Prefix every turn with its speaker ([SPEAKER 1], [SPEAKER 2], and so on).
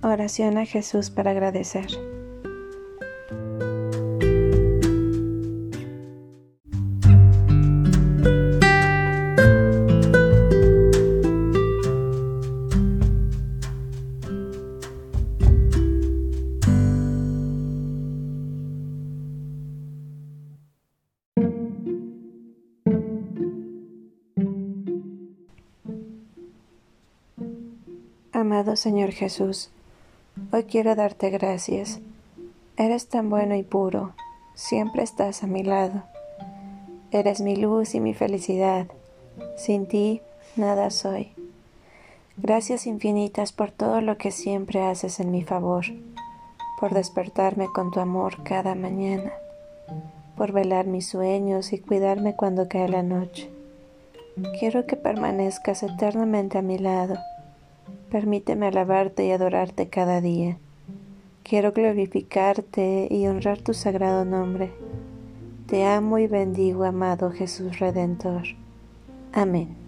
[SPEAKER 1] Oración a Jesús para agradecer. Amado Señor Jesús, Hoy quiero darte gracias. Eres tan bueno y puro, siempre estás a mi lado. Eres mi luz y mi felicidad. Sin ti, nada soy. Gracias infinitas por todo lo que siempre haces en mi favor, por despertarme con tu amor cada mañana, por velar mis sueños y cuidarme cuando cae la noche. Quiero que permanezcas eternamente a mi lado Permíteme alabarte y adorarte cada día. Quiero glorificarte y honrar tu sagrado nombre. Te amo y bendigo, amado Jesús Redentor. Amén.